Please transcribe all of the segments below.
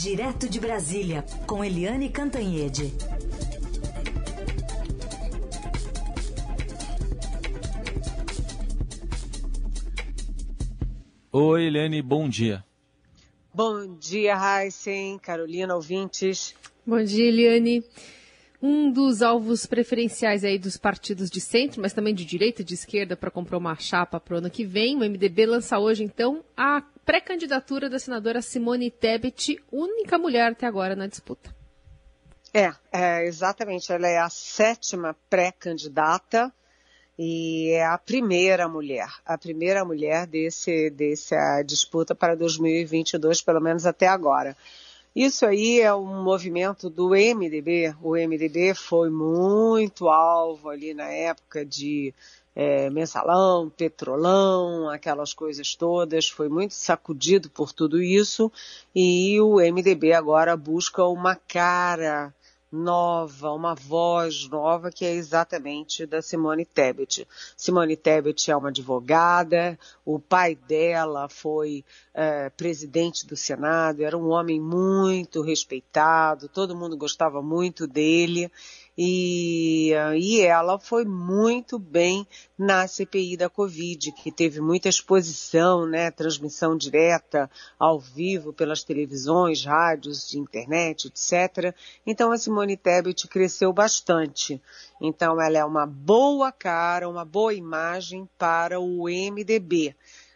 Direto de Brasília, com Eliane Cantanhede. Oi, Eliane, bom dia. Bom dia, Heisen, Carolina, ouvintes. Bom dia, Eliane. Um dos alvos preferenciais aí dos partidos de centro, mas também de direita e de esquerda para comprar uma chapa para o ano que vem, o MDB lança hoje, então, a pré-candidatura da senadora Simone Tebet, única mulher até agora na disputa. É, é exatamente. Ela é a sétima pré-candidata e é a primeira mulher, a primeira mulher desse, dessa disputa para 2022, pelo menos até agora. Isso aí é um movimento do MDB. O MDB foi muito alvo ali na época de é, mensalão, petrolão, aquelas coisas todas, foi muito sacudido por tudo isso e o MDB agora busca uma cara nova, uma voz nova que é exatamente da Simone Tebet. Simone Tebet é uma advogada, o pai dela foi é, presidente do Senado, era um homem muito respeitado, todo mundo gostava muito dele e, e ela foi muito bem na CPI da Covid, que teve muita exposição, né, transmissão direta, ao vivo, pelas televisões, rádios, internet, etc. Então a Simone Tebet cresceu bastante. Então ela é uma boa cara, uma boa imagem para o MDB.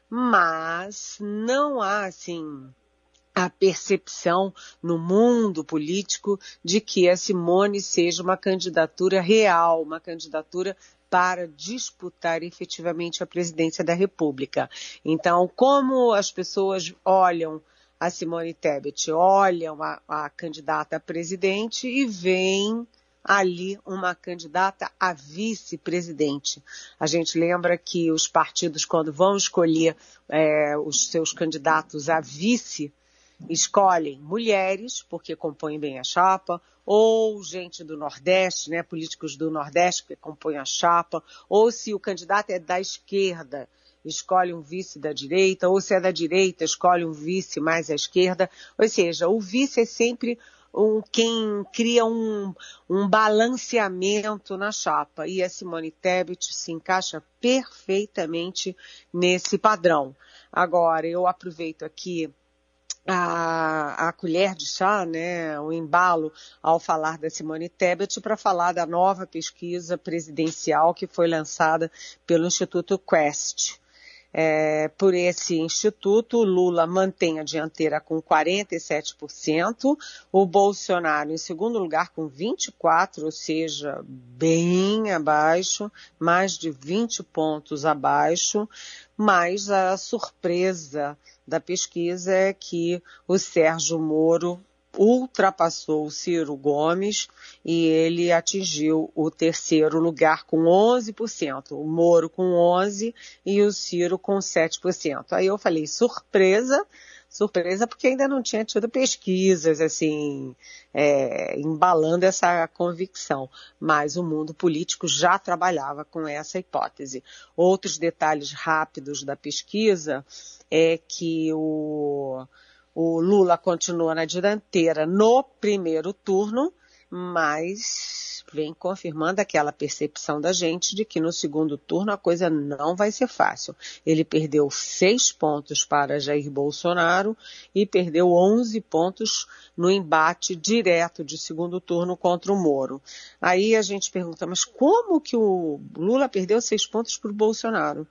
Mas não há, assim, a percepção no mundo político de que a Simone seja uma candidatura real, uma candidatura para disputar efetivamente a presidência da República. Então, como as pessoas olham a Simone Tebet, olham a, a candidata a presidente e veem ali uma candidata a vice-presidente. A gente lembra que os partidos, quando vão escolher é, os seus candidatos a vice, escolhem mulheres, porque compõem bem a chapa, ou gente do Nordeste, né, políticos do Nordeste que compõem a chapa, ou se o candidato é da esquerda, escolhe um vice da direita, ou se é da direita, escolhe um vice mais à esquerda. Ou seja, o vice é sempre um, quem cria um, um balanceamento na chapa. E a Simone Tebet se encaixa perfeitamente nesse padrão. Agora, eu aproveito aqui a, a colher de chá, né, o embalo ao falar da Simone Tebet para falar da nova pesquisa presidencial que foi lançada pelo Instituto Quest. É, por esse instituto, Lula mantém a dianteira com 47%, o Bolsonaro em segundo lugar com 24%, ou seja, bem abaixo, mais de 20 pontos abaixo, mas a surpresa da pesquisa é que o Sérgio Moro ultrapassou o Ciro Gomes e ele atingiu o terceiro lugar com 11%, o Moro com 11% e o Ciro com 7%. Aí eu falei, surpresa, surpresa porque ainda não tinha tido pesquisas assim é, embalando essa convicção, mas o mundo político já trabalhava com essa hipótese. Outros detalhes rápidos da pesquisa é que o o Lula continua na dianteira no primeiro turno, mas vem confirmando aquela percepção da gente de que no segundo turno a coisa não vai ser fácil. Ele perdeu seis pontos para Jair Bolsonaro e perdeu 11 pontos no embate direto de segundo turno contra o Moro. Aí a gente pergunta, mas como que o Lula perdeu seis pontos para o Bolsonaro?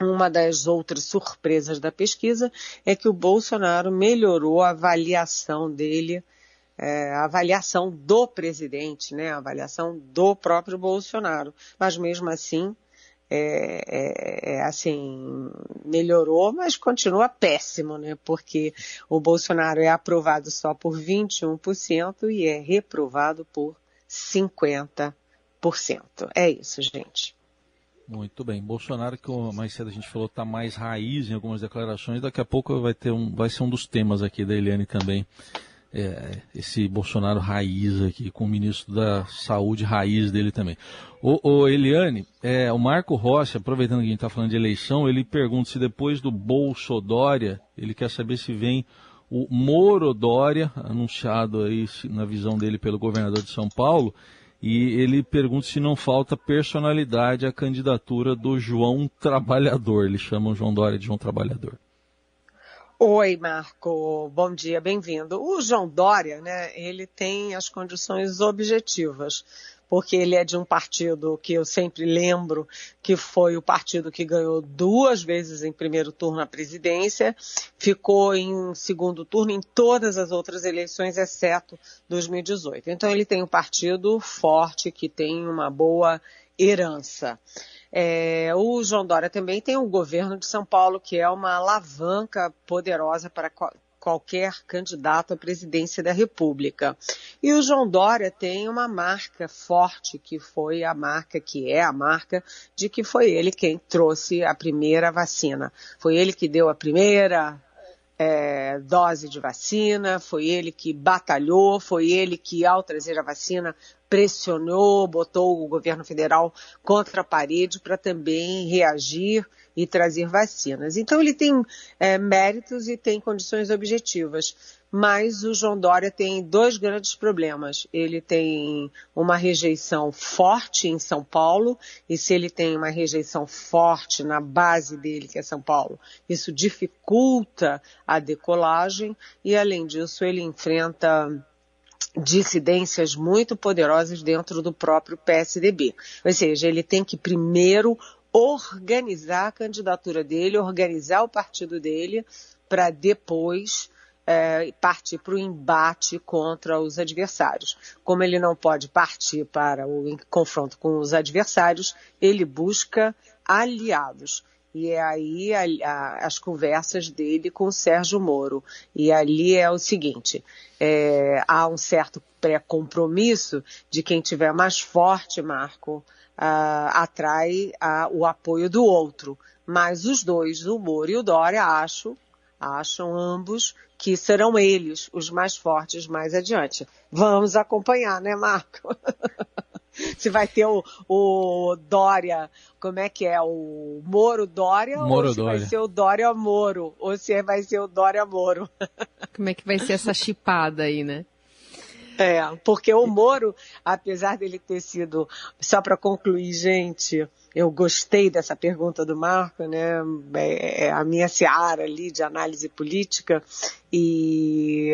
Uma das outras surpresas da pesquisa é que o Bolsonaro melhorou a avaliação dele, é, a avaliação do presidente, né, a avaliação do próprio Bolsonaro. Mas mesmo assim, é, é, é, assim, melhorou, mas continua péssimo, né? Porque o Bolsonaro é aprovado só por 21% e é reprovado por 50%. É isso, gente. Muito bem. Bolsonaro, que mais cedo a gente falou, está mais raiz em algumas declarações. Daqui a pouco vai, ter um, vai ser um dos temas aqui da Eliane também. É, esse Bolsonaro raiz aqui, com o ministro da Saúde raiz dele também. O, o Eliane, é, o Marco Rossi, aproveitando que a gente está falando de eleição, ele pergunta se depois do Bolsodória, ele quer saber se vem o Moro Dória, anunciado aí na visão dele pelo governador de São Paulo, e ele pergunta se não falta personalidade à candidatura do João Trabalhador. Eles chamam João Dória de João Trabalhador. Oi, Marco. Bom dia, bem-vindo. O João Dória, né, ele tem as condições objetivas porque ele é de um partido que eu sempre lembro que foi o partido que ganhou duas vezes em primeiro turno a presidência, ficou em segundo turno em todas as outras eleições, exceto 2018. Então ele tem um partido forte que tem uma boa herança. É, o João Dória também tem o governo de São Paulo, que é uma alavanca poderosa para qualquer candidato à presidência da República. E o João Dória tem uma marca forte, que foi a marca, que é a marca, de que foi ele quem trouxe a primeira vacina. Foi ele que deu a primeira é, dose de vacina, foi ele que batalhou, foi ele que, ao trazer a vacina, pressionou, botou o governo federal contra a parede para também reagir e trazer vacinas. Então ele tem é, méritos e tem condições objetivas. Mas o João Dória tem dois grandes problemas. Ele tem uma rejeição forte em São Paulo, e se ele tem uma rejeição forte na base dele, que é São Paulo, isso dificulta a decolagem, e além disso, ele enfrenta dissidências muito poderosas dentro do próprio PSDB. Ou seja, ele tem que primeiro organizar a candidatura dele, organizar o partido dele, para depois é, partir para o embate contra os adversários. Como ele não pode partir para o confronto com os adversários, ele busca aliados. E é aí a, a, as conversas dele com o Sérgio Moro. E ali é o seguinte: é, há um certo pré-compromisso de quem tiver mais forte, Marco, atrai o apoio do outro. Mas os dois, o Moro e o Dória, acho, acham ambos que serão eles os mais fortes mais adiante. Vamos acompanhar, né, Marco? se vai ter o, o, Dória, como é que é? O Moro Dória Moro ou se Dória. vai ser o Dória Moro? Ou se vai ser o Dória Moro? Como é que vai ser essa chipada aí, né? É, porque o Moro, apesar dele ter sido, só para concluir, gente, eu gostei dessa pergunta do Marco, né? É, é a minha seara ali de análise política e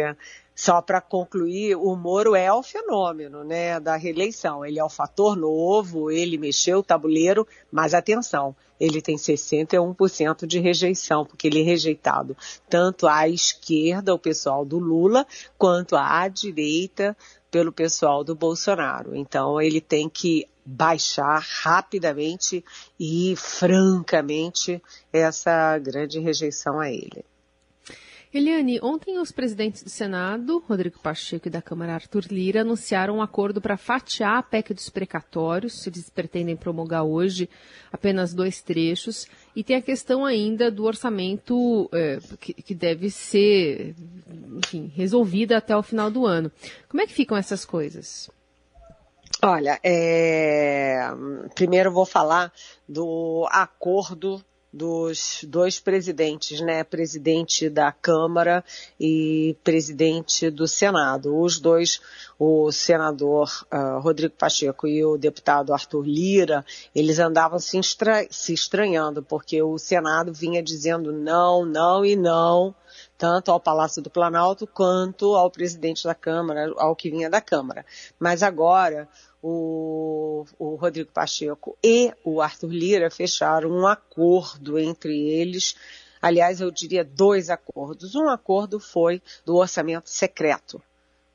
só para concluir, o Moro é o fenômeno né, da reeleição. Ele é o fator novo, ele mexeu o tabuleiro, mas atenção, ele tem 61% de rejeição, porque ele é rejeitado tanto à esquerda, o pessoal do Lula, quanto à direita, pelo pessoal do Bolsonaro. Então ele tem que baixar rapidamente e francamente essa grande rejeição a ele. Eliane, ontem os presidentes do Senado, Rodrigo Pacheco e da Câmara Arthur Lira, anunciaram um acordo para fatiar a PEC dos precatórios. Eles pretendem promulgar hoje apenas dois trechos. E tem a questão ainda do orçamento é, que, que, deve ser, enfim, resolvida até o final do ano. Como é que ficam essas coisas? Olha, é... primeiro vou falar do acordo dos dois presidentes, né? Presidente da Câmara e presidente do Senado. Os dois, o senador uh, Rodrigo Pacheco e o deputado Arthur Lira, eles andavam se, estra se estranhando, porque o Senado vinha dizendo não, não e não, tanto ao Palácio do Planalto quanto ao presidente da Câmara, ao que vinha da Câmara. Mas agora o, o Rodrigo Pacheco e o Arthur Lira fecharam um acordo entre eles. Aliás, eu diria dois acordos. Um acordo foi do orçamento secreto,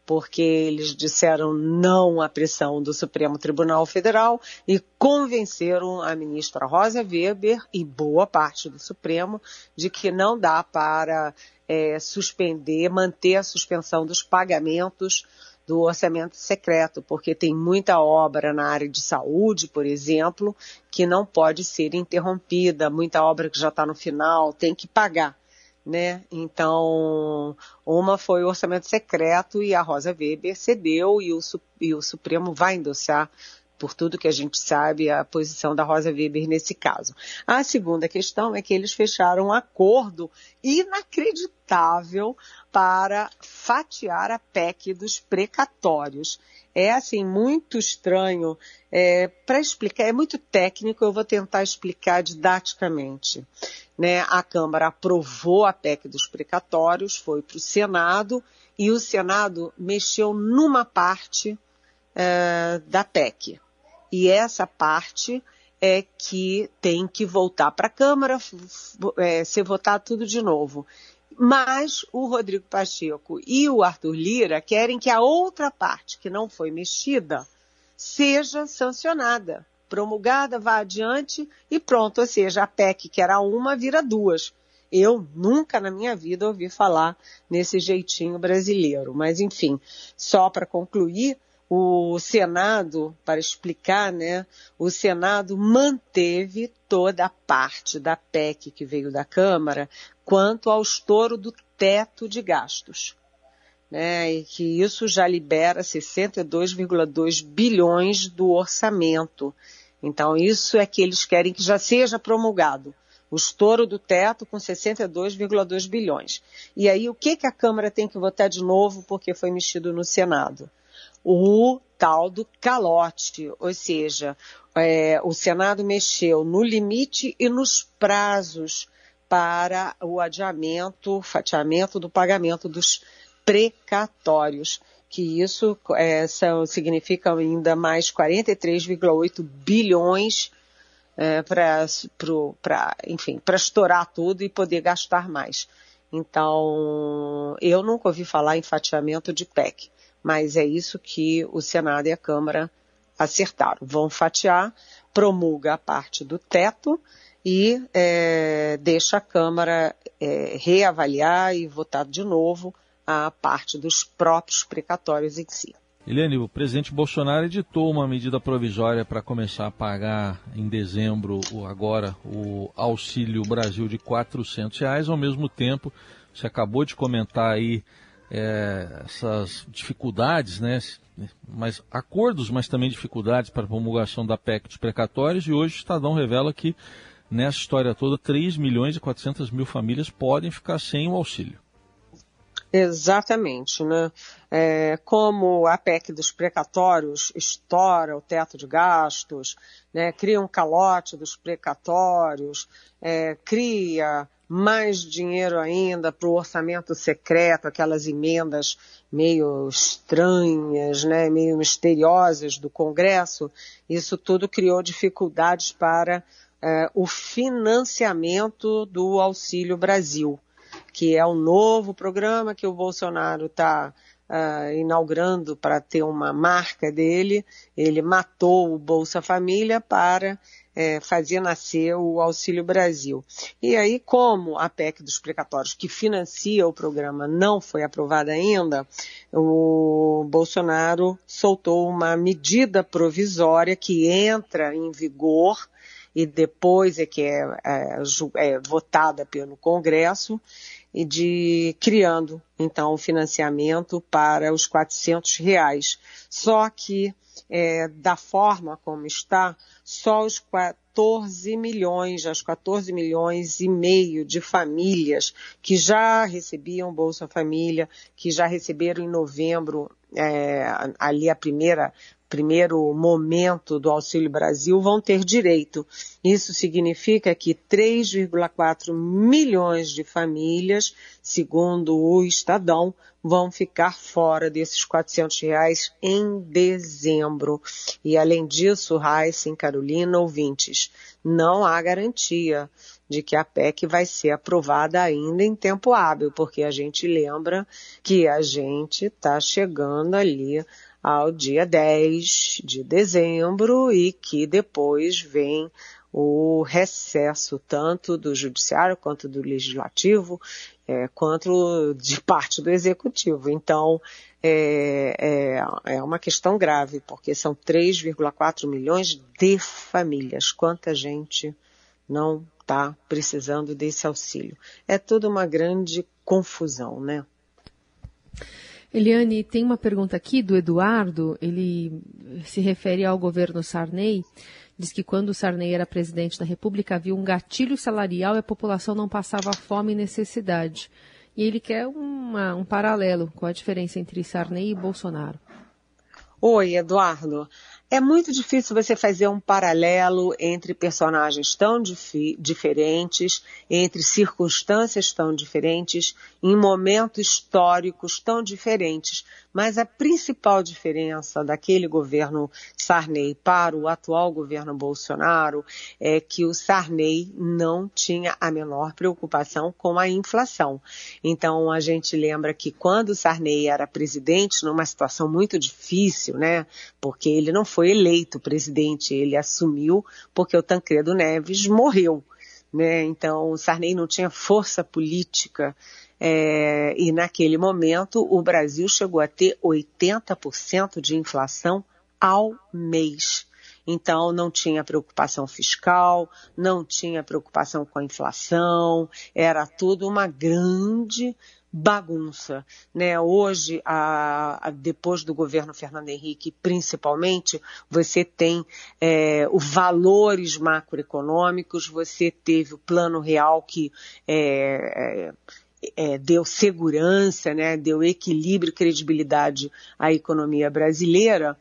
porque eles disseram não à pressão do Supremo Tribunal Federal e convenceram a ministra Rosa Weber e boa parte do Supremo de que não dá para é, suspender, manter a suspensão dos pagamentos do orçamento secreto, porque tem muita obra na área de saúde, por exemplo, que não pode ser interrompida, muita obra que já está no final, tem que pagar. Né? Então, uma foi o orçamento secreto e a Rosa Weber cedeu e o, e o Supremo vai endossar por tudo que a gente sabe, a posição da Rosa Weber nesse caso. A segunda questão é que eles fecharam um acordo inacreditável para fatiar a PEC dos precatórios. É assim muito estranho é, para explicar, é muito técnico. Eu vou tentar explicar didaticamente. Né? A Câmara aprovou a PEC dos precatórios, foi para o Senado e o Senado mexeu numa parte é, da PEC. E essa parte é que tem que voltar para a Câmara, é, ser votado tudo de novo. Mas o Rodrigo Pacheco e o Arthur Lira querem que a outra parte, que não foi mexida, seja sancionada, promulgada, vá adiante e pronto. Ou seja, a PEC, que era uma, vira duas. Eu nunca na minha vida ouvi falar nesse jeitinho brasileiro. Mas, enfim, só para concluir, o Senado, para explicar, né, o Senado manteve toda a parte da PEC que veio da Câmara quanto ao estouro do teto de gastos. Né, e que isso já libera 62,2 bilhões do orçamento. Então, isso é que eles querem que já seja promulgado. O estouro do teto com 62,2 bilhões. E aí, o que, que a Câmara tem que votar de novo porque foi mexido no Senado? O tal do calote, ou seja, é, o Senado mexeu no limite e nos prazos para o adiamento, fatiamento do pagamento dos precatórios, que isso é, são, significa ainda mais 43,8 bilhões é, para, enfim, para estourar tudo e poder gastar mais. Então, eu nunca ouvi falar em fatiamento de PEC mas é isso que o Senado e a Câmara acertaram. Vão fatiar, promulga a parte do teto e é, deixa a Câmara é, reavaliar e votar de novo a parte dos próprios precatórios em si. Eliane, o presidente Bolsonaro editou uma medida provisória para começar a pagar em dezembro, agora, o Auxílio Brasil de 400 reais, ao mesmo tempo, você acabou de comentar aí é, essas dificuldades, né, mas acordos, mas também dificuldades para a promulgação da PEC dos precatórios, e hoje o Estadão revela que nessa história toda 3 milhões e 400 mil famílias podem ficar sem o auxílio. Exatamente, né? É, como a PEC dos precatórios estoura o teto de gastos, né? cria um calote dos precatórios, é, cria mais dinheiro ainda para o orçamento secreto, aquelas emendas meio estranhas, né, meio misteriosas do Congresso, isso tudo criou dificuldades para é, o financiamento do Auxílio Brasil, que é um novo programa que o Bolsonaro está Uh, inaugurando para ter uma marca dele, ele matou o Bolsa Família para é, fazia nascer o Auxílio Brasil. E aí, como a PEC dos precatórios, que financia o programa, não foi aprovada ainda, o Bolsonaro soltou uma medida provisória que entra em vigor e depois é que é, é, é votada pelo Congresso e de criando então o financiamento para os 400 reais. Só que é, da forma como está, só os 14 milhões, as 14 milhões e meio de famílias que já recebiam Bolsa Família, que já receberam em novembro é, ali a primeira primeiro momento do Auxílio Brasil vão ter direito. Isso significa que 3,4 milhões de famílias, segundo o Estadão, vão ficar fora desses 400 reais em dezembro. E além disso, Raíssa Carolina, ouvintes, não há garantia de que a PEC vai ser aprovada ainda em tempo hábil, porque a gente lembra que a gente está chegando ali ao dia 10 de dezembro e que depois vem o recesso tanto do judiciário quanto do legislativo, é, quanto de parte do executivo. Então, é, é, é uma questão grave, porque são 3,4 milhões de famílias. Quanta gente não está precisando desse auxílio? É toda uma grande confusão, né? Eliane, tem uma pergunta aqui do Eduardo, ele se refere ao governo Sarney, diz que quando Sarney era presidente da República havia um gatilho salarial e a população não passava fome e necessidade. E ele quer uma, um paralelo com a diferença entre Sarney e Bolsonaro. Oi, Eduardo. É muito difícil você fazer um paralelo entre personagens tão dif diferentes, entre circunstâncias tão diferentes, em momentos históricos tão diferentes. Mas a principal diferença daquele governo Sarney para o atual governo Bolsonaro é que o Sarney não tinha a menor preocupação com a inflação. Então a gente lembra que quando o Sarney era presidente, numa situação muito difícil, né? Porque ele não foi eleito presidente, ele assumiu porque o Tancredo Neves morreu. Né? Então, o Sarney não tinha força política é, e naquele momento o Brasil chegou a ter 80% de inflação ao mês. Então, não tinha preocupação fiscal, não tinha preocupação com a inflação, era tudo uma grande bagunça. Né? Hoje, a, a, depois do governo Fernando Henrique, principalmente, você tem é, os valores macroeconômicos, você teve o plano real que é, é, é deu segurança, né? deu equilíbrio e credibilidade à economia brasileira.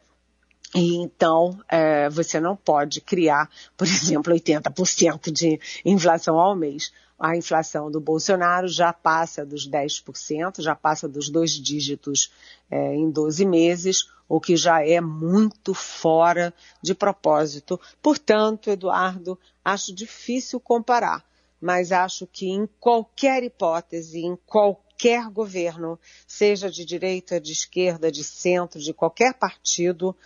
E então, é, você não pode criar, por exemplo, 80% de inflação ao mês a inflação do Bolsonaro já passa dos 10%, já passa dos dois dígitos é, em 12 meses, o que já é muito fora de propósito. Portanto, Eduardo, acho difícil comparar, mas acho que em qualquer hipótese, em qualquer governo, seja de direita, de esquerda, de centro, de qualquer partido,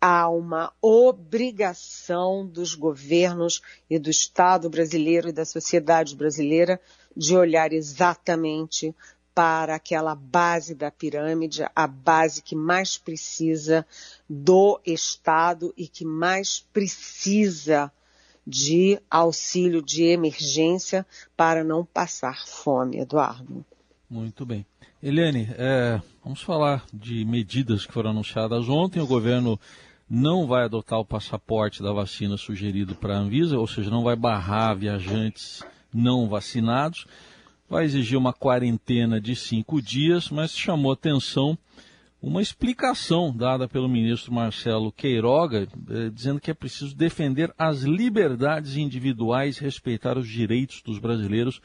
há uma obrigação dos governos e do Estado brasileiro e da sociedade brasileira de olhar exatamente para aquela base da pirâmide, a base que mais precisa do Estado e que mais precisa de auxílio de emergência para não passar fome, Eduardo. Muito bem. Eliane, é, vamos falar de medidas que foram anunciadas ontem. O governo não vai adotar o passaporte da vacina sugerido para a Anvisa, ou seja, não vai barrar viajantes não vacinados, vai exigir uma quarentena de cinco dias, mas chamou atenção uma explicação dada pelo ministro Marcelo Queiroga, eh, dizendo que é preciso defender as liberdades individuais, respeitar os direitos dos brasileiros,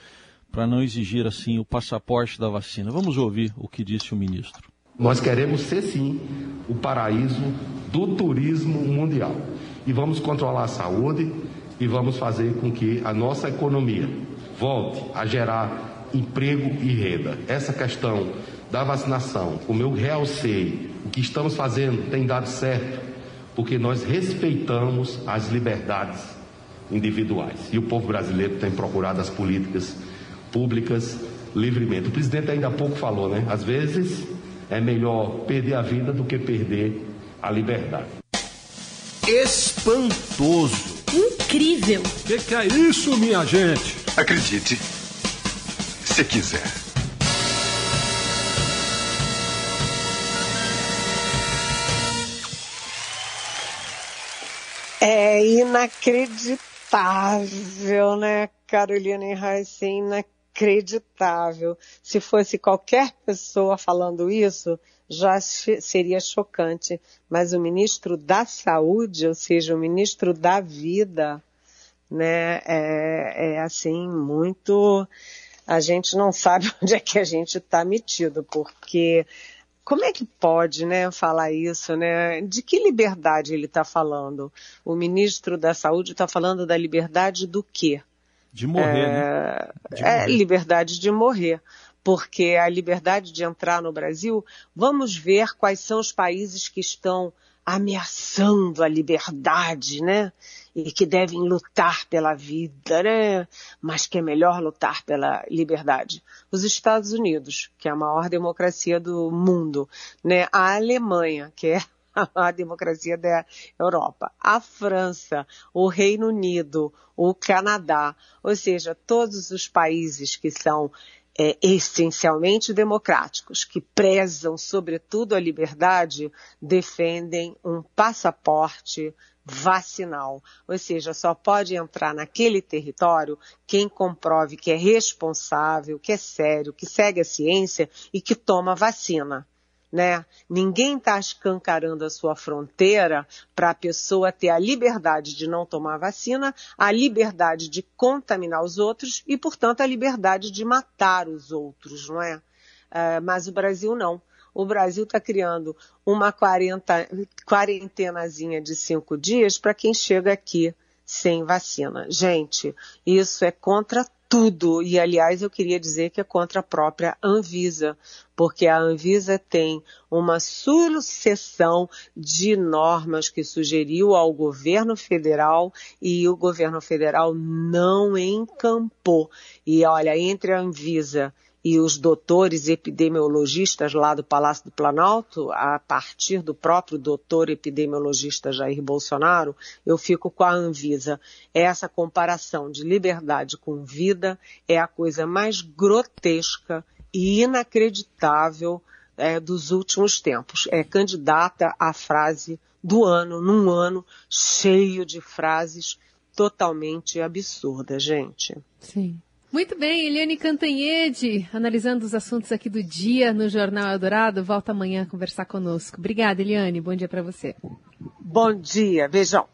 para não exigir assim o passaporte da vacina. Vamos ouvir o que disse o ministro. Nós queremos ser sim o paraíso do turismo mundial. E vamos controlar a saúde e vamos fazer com que a nossa economia volte a gerar emprego e renda. Essa questão da vacinação, como eu realcei, o que estamos fazendo tem dado certo, porque nós respeitamos as liberdades individuais. E o povo brasileiro tem procurado as políticas públicas livremente. O presidente ainda há pouco falou, né? Às vezes é melhor perder a vida do que perder a liberdade. Espantoso. Incrível. O que, que é isso, minha gente? Acredite, se quiser. É inacreditável, né, Carolina Reis? É inacreditável inacreditável. Se fosse qualquer pessoa falando isso, já seria chocante. Mas o ministro da Saúde, ou seja, o ministro da Vida, né, é, é assim, muito. A gente não sabe onde é que a gente está metido, porque como é que pode, né, falar isso, né? De que liberdade ele está falando? O ministro da Saúde está falando da liberdade do quê? De morrer, né? é, né? De é liberdade de morrer. Porque a liberdade de entrar no Brasil, vamos ver quais são os países que estão ameaçando a liberdade, né? E que devem lutar pela vida, né? Mas que é melhor lutar pela liberdade. Os Estados Unidos, que é a maior democracia do mundo, né? A Alemanha, que é a democracia da Europa, a França, o Reino Unido, o Canadá, ou seja, todos os países que são é, essencialmente democráticos, que prezam sobretudo a liberdade, defendem um passaporte vacinal, ou seja, só pode entrar naquele território quem comprove que é responsável, que é sério, que segue a ciência e que toma vacina né? Ninguém está escancarando a sua fronteira para a pessoa ter a liberdade de não tomar vacina, a liberdade de contaminar os outros e, portanto, a liberdade de matar os outros, não é? Uh, mas o Brasil não. O Brasil está criando uma quarenta, quarentenazinha de cinco dias para quem chega aqui sem vacina. Gente, isso é contra tudo. E, aliás, eu queria dizer que é contra a própria Anvisa, porque a Anvisa tem uma sucessão de normas que sugeriu ao governo federal e o governo federal não encampou. E olha, entre a Anvisa e os doutores epidemiologistas lá do Palácio do Planalto, a partir do próprio doutor epidemiologista Jair Bolsonaro, eu fico com a Anvisa. Essa comparação de liberdade com vida é a coisa mais grotesca inacreditável é, dos últimos tempos. É candidata à frase do ano, num ano cheio de frases totalmente absurdas, gente. Sim. Muito bem, Eliane Cantanhede, analisando os assuntos aqui do dia no Jornal Eldorado. Volta amanhã a conversar conosco. Obrigada, Eliane. Bom dia para você. Bom dia. Beijão.